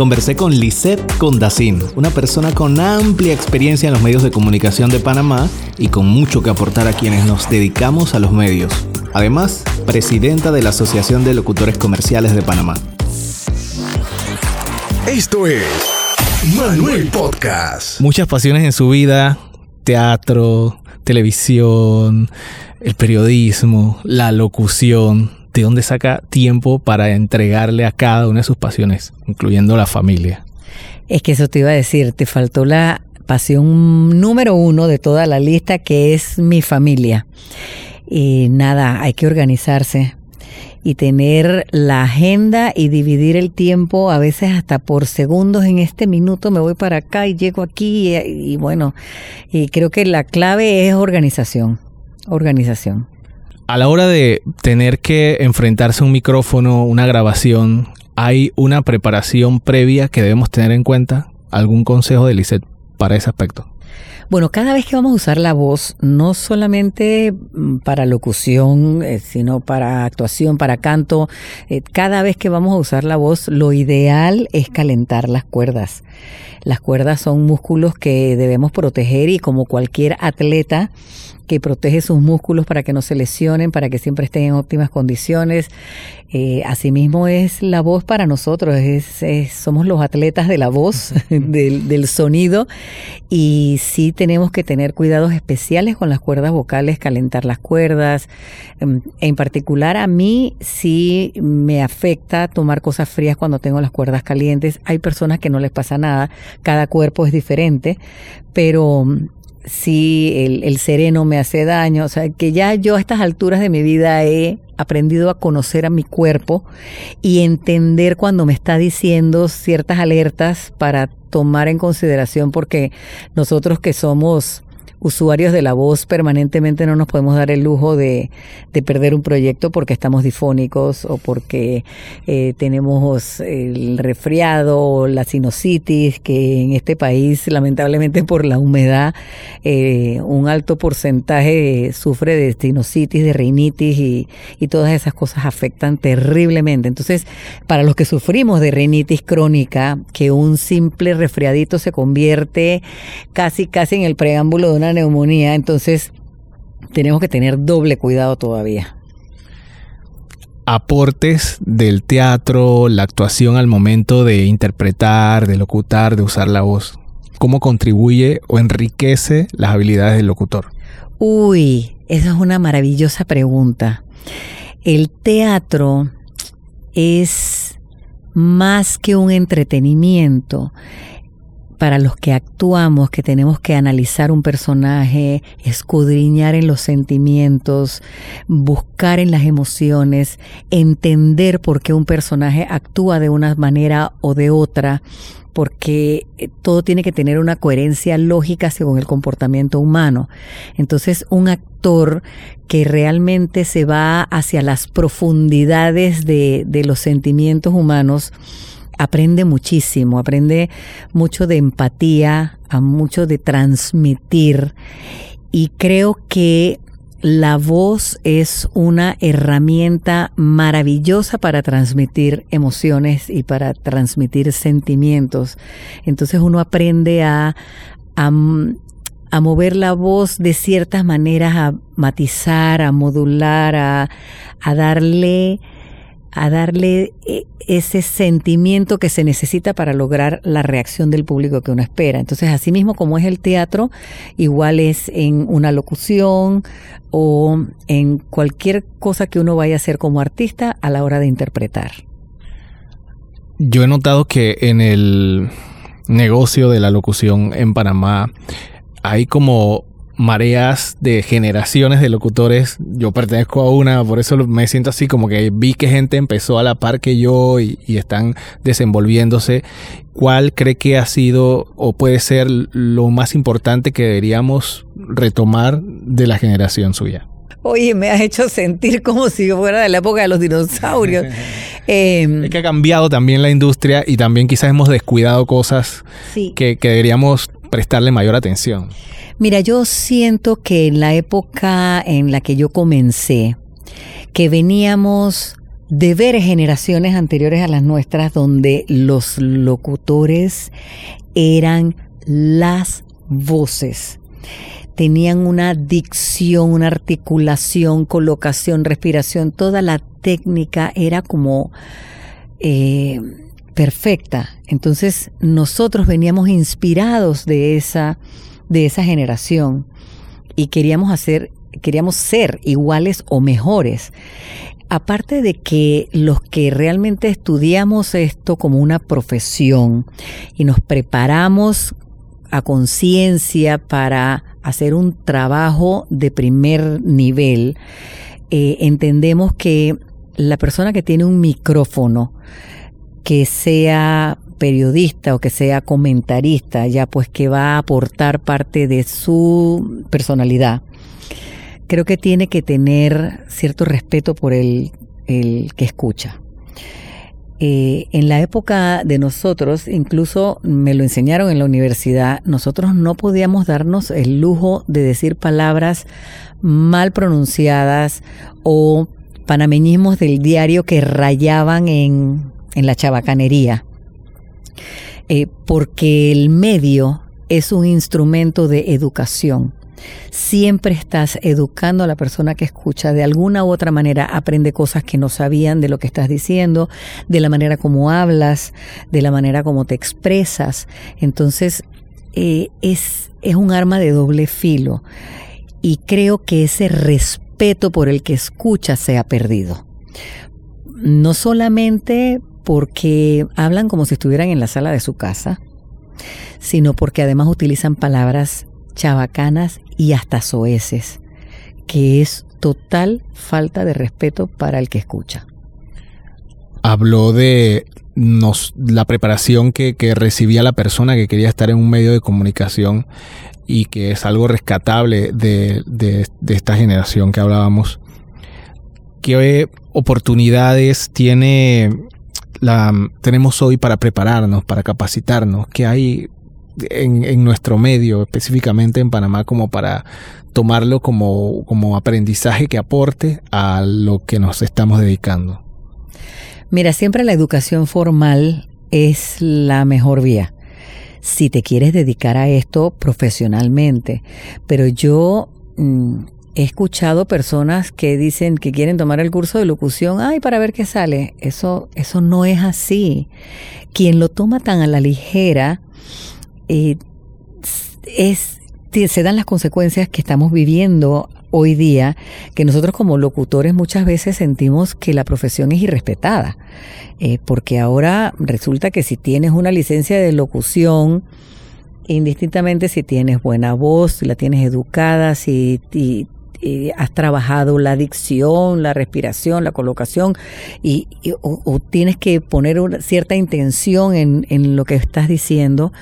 Conversé con Lisette Condacín, una persona con amplia experiencia en los medios de comunicación de Panamá y con mucho que aportar a quienes nos dedicamos a los medios. Además, presidenta de la Asociación de Locutores Comerciales de Panamá. Esto es Manuel Podcast. Muchas pasiones en su vida, teatro, televisión, el periodismo, la locución. ¿De dónde saca tiempo para entregarle a cada una de sus pasiones, incluyendo la familia? Es que eso te iba a decir, te faltó la pasión número uno de toda la lista, que es mi familia. Y nada, hay que organizarse y tener la agenda y dividir el tiempo a veces hasta por segundos en este minuto me voy para acá y llego aquí y, bueno, y creo que la clave es organización, organización. A la hora de tener que enfrentarse a un micrófono, una grabación, ¿hay una preparación previa que debemos tener en cuenta? ¿Algún consejo de Lisette para ese aspecto? Bueno, cada vez que vamos a usar la voz, no solamente mm, para locución, eh, sino para actuación, para canto, eh, cada vez que vamos a usar la voz, lo ideal es calentar las cuerdas. Las cuerdas son músculos que debemos proteger y como cualquier atleta, que protege sus músculos para que no se lesionen, para que siempre estén en óptimas condiciones. Eh, asimismo es la voz para nosotros, es, somos los atletas de la voz, del, del, sonido, y sí tenemos que tener cuidados especiales con las cuerdas vocales, calentar las cuerdas. Em, en particular a mí sí me afecta tomar cosas frías cuando tengo las cuerdas calientes. Hay personas que no les pasa nada, cada cuerpo es diferente, pero si el, el, sereno me hace daño, o sea, que ya yo a estas alturas de mi vida he aprendido a conocer a mi cuerpo y entender cuando me está diciendo ciertas alertas para tomar en consideración porque nosotros que somos usuarios de la voz permanentemente no nos podemos dar el lujo de, de perder un proyecto porque estamos difónicos o porque eh, tenemos el resfriado o la sinusitis, que en este país lamentablemente por la humedad eh, un alto porcentaje sufre de sinusitis, de rinitis y, y todas esas cosas afectan terriblemente. Entonces, para los que sufrimos de rinitis crónica, que un simple resfriadito se convierte casi casi en el preámbulo de una neumonía, entonces tenemos que tener doble cuidado todavía. Aportes del teatro, la actuación al momento de interpretar, de locutar, de usar la voz. ¿Cómo contribuye o enriquece las habilidades del locutor? Uy, esa es una maravillosa pregunta. El teatro es más que un entretenimiento para los que actuamos, que tenemos que analizar un personaje, escudriñar en los sentimientos, buscar en las emociones, entender por qué un personaje actúa de una manera o de otra, porque eh, todo tiene que tener una coherencia lógica según el comportamiento humano. Entonces, un actor que realmente se va hacia las profundidades de, de los sentimientos humanos, aprende muchísimo, aprende mucho de empatía, a mucho de transmitir y creo que la voz es una herramienta maravillosa para transmitir emociones y para transmitir sentimientos. Entonces uno aprende a, a, mover la voz de ciertas maneras, a matizar, a modular, a, a darle a darle eh, ese sentimiento que se necesita para lograr la reacción del público que uno espera. Entonces, así mismo como es el teatro, igual es en una locución o en cualquier cosa que uno vaya a hacer como artista a la hora de interpretar. Yo he notado que en el negocio de la locución en Panamá hay como mareas de generaciones de locutores. Yo pertenezco a una, por eso me siento así como que vi que gente empezó a la par que yo y, están desenvolviéndose. ¿Cuál cree que ha sido o puede ser lo más importante que deberíamos retomar de la generación suya? Oye, me has hecho sentir como si fuera de la época de los dinosaurios. Em, es que ha cambiado también la industria y también quizás hemos descuidado cosas que, que deberíamos prestarle mayor atención. Mira, yo siento que en la época en la que yo comencé, que veníamos de ver generaciones anteriores a las nuestras donde los locutores eran las voces. Tenían una dicción, una articulación, colocación, respiración, toda la técnica era como eh, perfecta. Entonces nosotros veníamos inspirados de esa, de esa generación y queríamos hacer, queríamos ser iguales o mejores. Aparte de que los que realmente estudiamos esto como una profesión y nos preparamos a conciencia para hacer un trabajo de primer nivel, eh, entendemos que la persona que tiene un micrófono, que sea periodista o que sea comentarista, ya pues que va a aportar parte de su personalidad, creo que tiene que tener cierto respeto por el, el que escucha. Eh, en la época de nosotros, incluso me lo enseñaron en la universidad, nosotros no podíamos darnos el lujo de decir palabras mal pronunciadas o panameñismos del diario que rayaban en, en la chabacanería. Eh, porque el medio es un instrumento de educación. Siempre estás educando a la persona que escucha de alguna u otra manera, aprende cosas que no sabían de lo que estás diciendo, de la manera como hablas, de la manera como te expresas. Entonces, eh, es, es un arma de doble filo. Y creo que ese respeto por el que escucha se ha perdido. No solamente porque hablan como si estuvieran en la sala de su casa, sino porque además utilizan palabras chabacanas y hasta soeces, que es total falta de respeto para el que escucha. Habló de nos, la preparación que, recibía la persona que quería estar en un medio de comunicación y que es algo rescatable de, de, de esta generación que hablábamos. ¿Qué oportunidades tiene la, tenemos hoy para prepararnos, para capacitarnos? ¿Qué hay en, nuestro medio, específicamente en Panamá, como para tomarlo como, como aprendizaje que aporte a lo que nos estamos dedicando? Mira, siempre la educación formal es la mejor vía si te quieres dedicar a esto profesionalmente. Pero yo mm, he escuchado personas que dicen que quieren tomar el curso de locución, ay, para ver qué sale. Eso, eso no es así. Quien lo toma tan a la ligera, eh, es, se dan las consecuencias que estamos viviendo hoy día, que nosotros como locutores muchas veces sentimos que la profesión es irrespetada, eh, porque ahora resulta que si tienes una licencia de locución, indistintamente si tienes buena voz, si la tienes educada, si has trabajado la dicción, la respiración, la colocación, y, o, tienes que poner una cierta intención en, en lo que estás diciendo,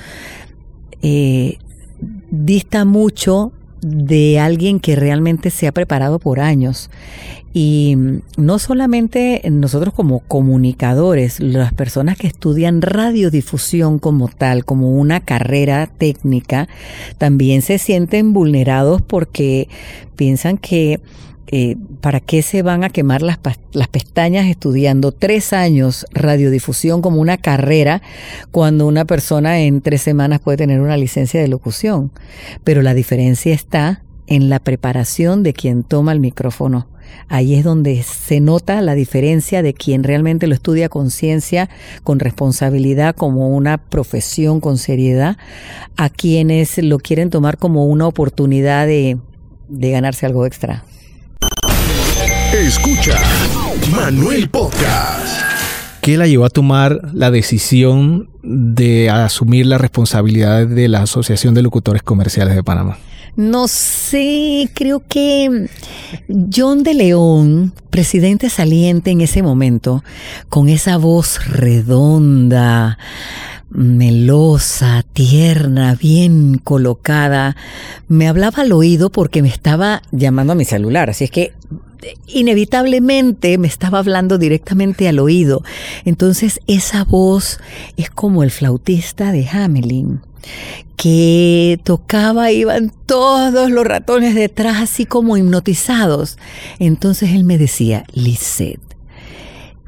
eh, dista mucho de alguien que realmente se ha preparado por años. Y no solamente nosotros como comunicadores, las personas que estudian radiodifusión como tal, como una carrera técnica, también se sienten vulnerados porque piensan que eh, ¿para qué se van a quemar las, las pestañas estudiando tres años radiodifusión como una carrera cuando una persona en tres semanas puede tener una licencia de locución? Pero la diferencia está en la preparación de quien toma el micrófono. Ahí es donde se nota la diferencia de quien realmente lo estudia con ciencia, con responsabilidad, como una profesión con seriedad, a quienes lo quieren tomar como una oportunidad de, de ganarse algo extra. Escucha Manuel Podcast. ¿Qué la llevó a tomar la decisión de asumir la responsabilidad de la Asociación de Locutores Comerciales de Panamá? No sé, creo que John de León, presidente saliente en ese momento, con esa voz redonda, melosa, tierna, bien colocada, me hablaba al oído porque me estaba llamando a mi celular. Así es que inevitablemente me estaba hablando directamente al oído. Entonces esa voz es como el flautista de Hamelin que tocaba, iban todos los ratones detrás así como hipnotizados. Entonces él me decía, Lisette,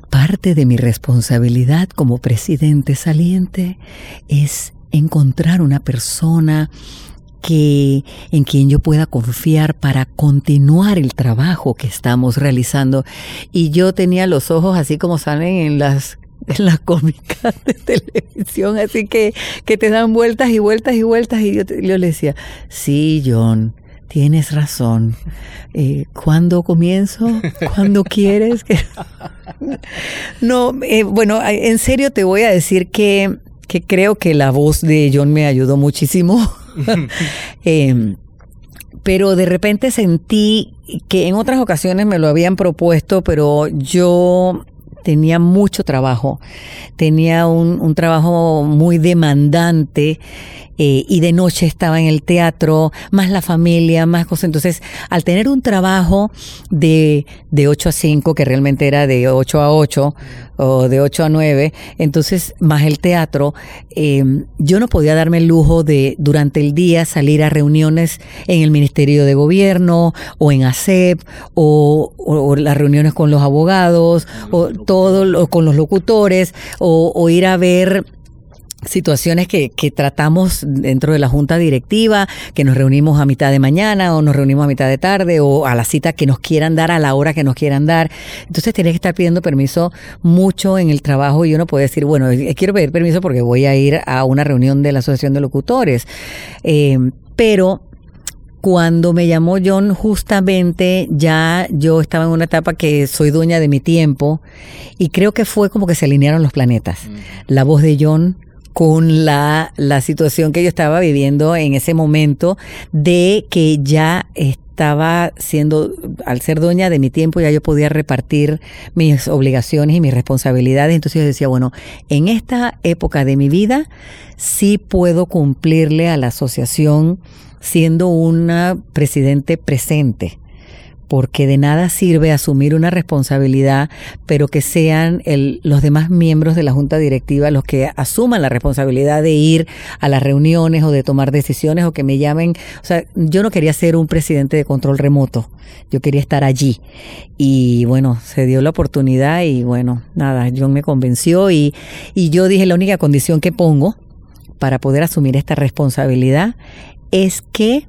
parte de mi responsabilidad como presidente saliente es encontrar una persona que en quien yo pueda confiar para continuar el trabajo que estamos realizando. Y yo tenía los ojos así como salen en las en las cómicas de televisión, así que, que te dan vueltas y vueltas y vueltas. Y yo, le decía, sí, John, tienes razón. Eh, ¿Cuándo comienzo? ¿Cuándo quieres? no, eh, bueno, en serio te voy a decir que, que creo que la voz de John me ayudó muchísimo. eh, pero de repente sentí que en otras ocasiones me lo habían propuesto, pero yo tenía mucho trabajo, tenía un, un trabajo muy demandante eh, y de noche estaba en el teatro, más la familia, más cosas. Entonces, al tener un trabajo de, de 8 a 5, que realmente era de 8 a 8 o de 8 a 9, entonces más el teatro, eh, yo no podía darme el lujo de durante el día salir a reuniones en el Ministerio de Gobierno o en ASEP o, o, las reuniones con los abogados o todo con los locutores o, o ir a ver situaciones que, que tratamos dentro de la junta directiva, que nos reunimos a mitad de mañana o nos reunimos a mitad de tarde o a la cita que nos quieran dar a la hora que nos quieran dar. Entonces tienes que estar pidiendo permiso mucho en el trabajo y uno puede decir, bueno, eh, quiero pedir permiso porque voy a ir a una reunión de la Asociación de Locutores. Eh, pero cuando me llamó John, justamente ya yo estaba en una etapa que soy dueña de mi tiempo y creo que fue como que se alinearon los planetas. La voz de John, con la, la situación que yo estaba viviendo en ese momento de que ya estaba siendo, al ser dueña de mi tiempo, ya yo podía repartir mis obligaciones y mis responsabilidades. Entonces yo decía, bueno, en esta época de mi vida sí puedo cumplirle a la asociación siendo una presidente presente porque de nada sirve asumir una responsabilidad, pero que sean el, los demás miembros de la junta directiva los que asuman la responsabilidad de ir a las reuniones o de tomar decisiones o que me llamen. O sea, yo no quería ser un presidente de control remoto, yo quería estar allí. Y bueno, se dio la oportunidad y bueno, nada, John me convenció y, y yo dije la única condición que pongo para poder asumir esta responsabilidad es que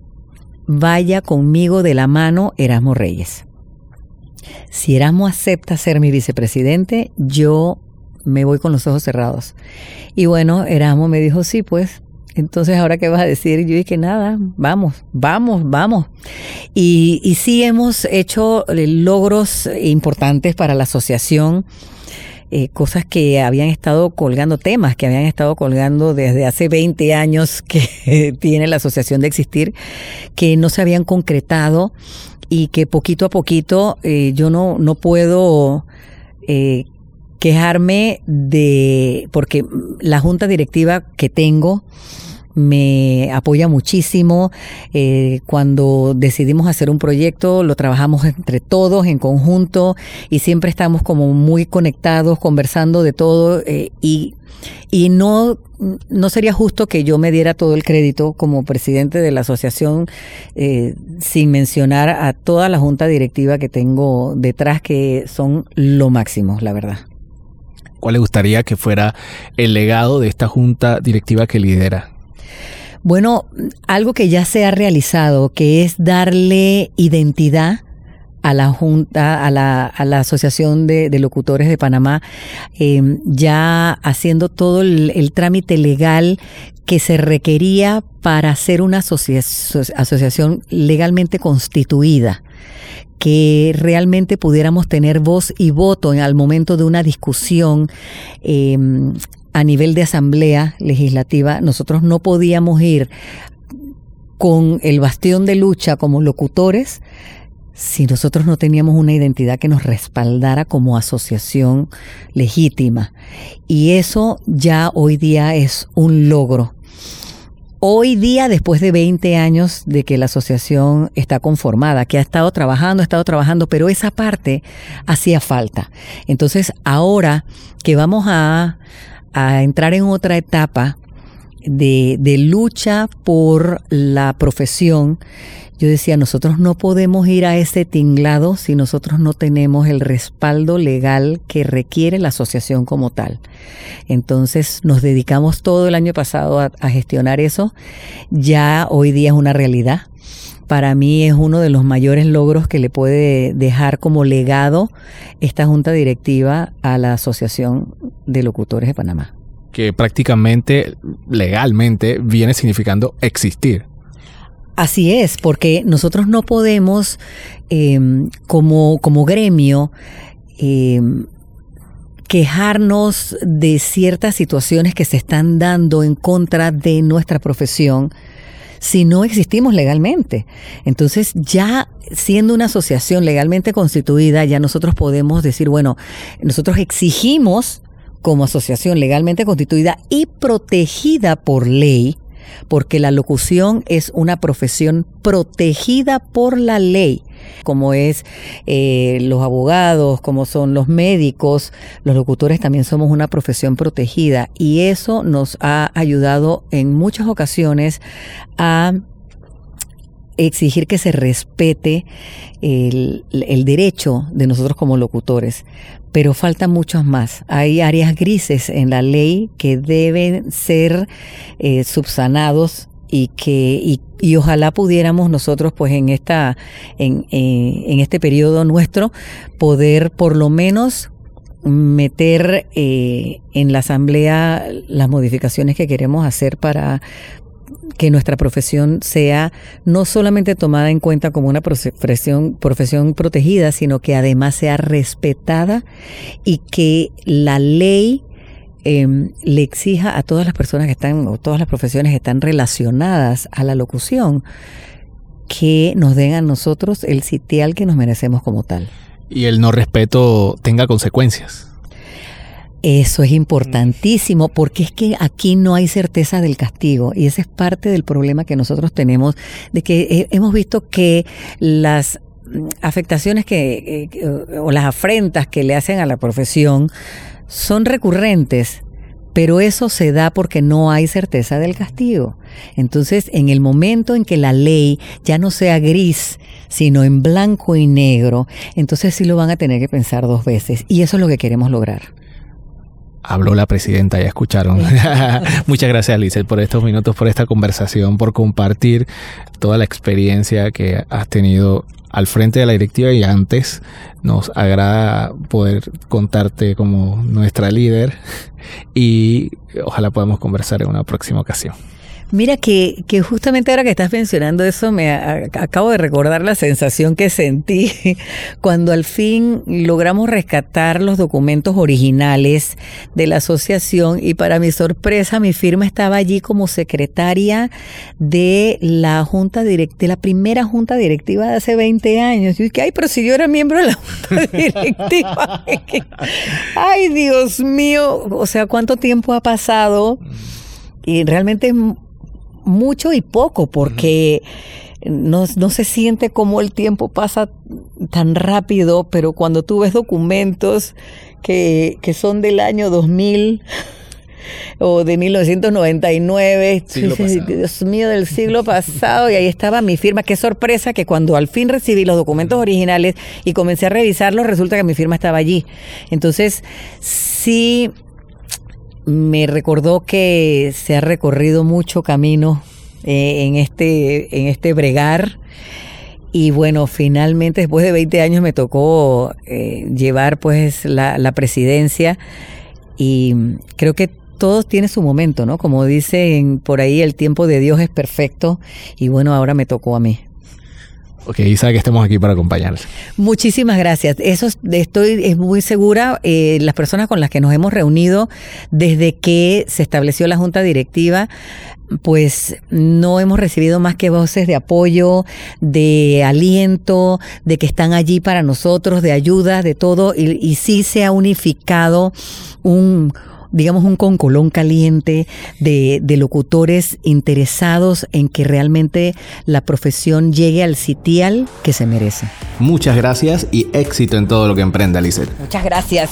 vaya conmigo de la mano Erasmo Reyes. Si Erasmo acepta ser mi vicepresidente, yo me voy con los ojos cerrados. Y bueno, Erasmo me dijo, sí, pues, entonces, ¿ahora qué vas a decir? Yo dije, nada, vamos, vamos, vamos. Y, y sí hemos hecho eh, logros importantes para la asociación eh, cosas que habían estado colgando, temas que habían estado colgando desde hace 20 años que tiene la asociación de existir, que no se habían concretado y que poquito a poquito eh, yo no, no puedo eh, quejarme de, porque la junta directiva que tengo, me apoya muchísimo. Eh, cuando decidimos hacer un proyecto, lo trabajamos entre todos, en conjunto, y siempre estamos como muy conectados, conversando de todo, eh, y, y no, no sería justo que yo me diera todo el crédito como presidente de la asociación eh, sin mencionar a toda la junta directiva que tengo detrás, que son lo máximo, la verdad. ¿Cuál le gustaría que fuera el legado de esta junta directiva que lidera? Bueno, algo que ya se ha realizado, que es darle identidad a la Junta, a la, Asociación de, Locutores de Panamá, eh, ya haciendo todo el, trámite legal que se requería para ser una asocia asociación legalmente constituida que realmente pudiéramos tener voz y voto en, al momento de una discusión eh, a nivel de asamblea legislativa, nosotros no podíamos ir con el bastión de lucha como locutores si nosotros no teníamos una identidad que nos respaldara como asociación legítima. Y eso ya hoy día es un logro. Hoy día, después de 20 años de que la asociación está conformada, que ha estado trabajando, ha estado trabajando, pero esa parte hacía falta. Entonces, ahora que vamos a, a entrar en otra etapa de, de lucha por la profesión, yo decía, nosotros no podemos ir a ese tinglado si nosotros no tenemos el respaldo legal que requiere la asociación como tal. Entonces nos dedicamos todo el año pasado a, a gestionar eso. Ya hoy día es una realidad para mí es uno de los mayores logros que le puede dejar como legado esta junta directiva a la Asociación de Locutores de Panamá. Que prácticamente, legalmente, viene significando existir. Así es, porque nosotros no podemos, eh, como, como gremio, eh, quejarnos de ciertas situaciones que se están dando en contra de nuestra profesión si no existimos legalmente. Entonces ya siendo una asociación legalmente constituida, ya nosotros podemos decir, bueno, nosotros exigimos como asociación legalmente constituida y protegida por ley, porque la locución es una profesión protegida por la ley, como es eh, los abogados, como son los médicos, los locutores también somos una profesión protegida y eso nos ha ayudado en muchas ocasiones a exigir que se respete el, derecho de nosotros como locutores, pero faltan muchos más. Hay áreas grises en la ley que deben ser eh, subsanados y que y, y, ojalá pudiéramos nosotros pues en esta en, eh, en este periodo nuestro poder por lo menos meter eh, en la asamblea las modificaciones que queremos hacer para que nuestra profesión sea no solamente tomada en cuenta como una profesión, profesión protegida, sino que además sea respetada y que la ley eh, le exija a todas las personas que están, o todas las profesiones que están relacionadas a la locución, que nos den a nosotros el sitial que nos merecemos como tal. Y el no respeto tenga consecuencias. Eso es importantísimo porque es que aquí no hay certeza del castigo y ese es parte del problema que nosotros tenemos de que hemos visto que las afectaciones que, o las afrentas que le hacen a la profesión son recurrentes, pero eso se da porque no hay certeza del castigo. Entonces, en el momento en que la ley ya no sea gris, sino en blanco y negro, entonces sí lo van a tener que pensar dos veces. Y eso es lo que queremos lograr. Habló la presidenta, ya escucharon. Muchas gracias, Lizeth, por estos minutos, por esta conversación, por compartir toda la experiencia que has tenido al frente de la directiva y antes. Nos agrada poder contarte como nuestra líder y ojalá podamos conversar en una próxima ocasión. Mira que, que justamente ahora que estás mencionando eso, me a, acabo de recordar la sensación que sentí cuando al fin logramos rescatar los documentos originales de la asociación y para mi sorpresa mi firma estaba allí como secretaria de la junta directiva, de la primera junta directiva de hace 20 años. Y dije, ay, pero si yo era miembro de la junta directiva. ay, Dios mío, o sea, ¿cuánto tiempo ha pasado? Y realmente mucho y poco, porque no, no se siente como el tiempo pasa tan rápido, pero cuando tú ves documentos que, que son del año 2000 o de 1999, Dios mío, del siglo pasado, y ahí estaba mi firma. Qué sorpresa que cuando al fin recibí los documentos originales y comencé a revisarlos, resulta que mi firma estaba allí. Entonces, sí me recordó que se ha recorrido mucho camino eh, en, este, en este bregar. Y bueno, finalmente después de 20 años me tocó eh, llevar pues la, la presidencia y creo que todo tiene su momento, ¿no? Como dicen por ahí, el tiempo de Dios es perfecto y bueno, ahora me tocó a mí. Ok, Isa, que estemos aquí para acompañarles. Muchísimas gracias. Eso estoy es muy segura. Eh, las personas con las que nos hemos reunido desde que se estableció la junta directiva, pues no hemos recibido más que voces de apoyo, de aliento, de que están allí para nosotros, de ayuda, de todo. Y, y sí se ha unificado un digamos, un concolón caliente de, de, locutores interesados en que realmente la profesión llegue al sitial que se merece. Muchas gracias y éxito en todo lo que emprenda, Lizeth. Muchas gracias.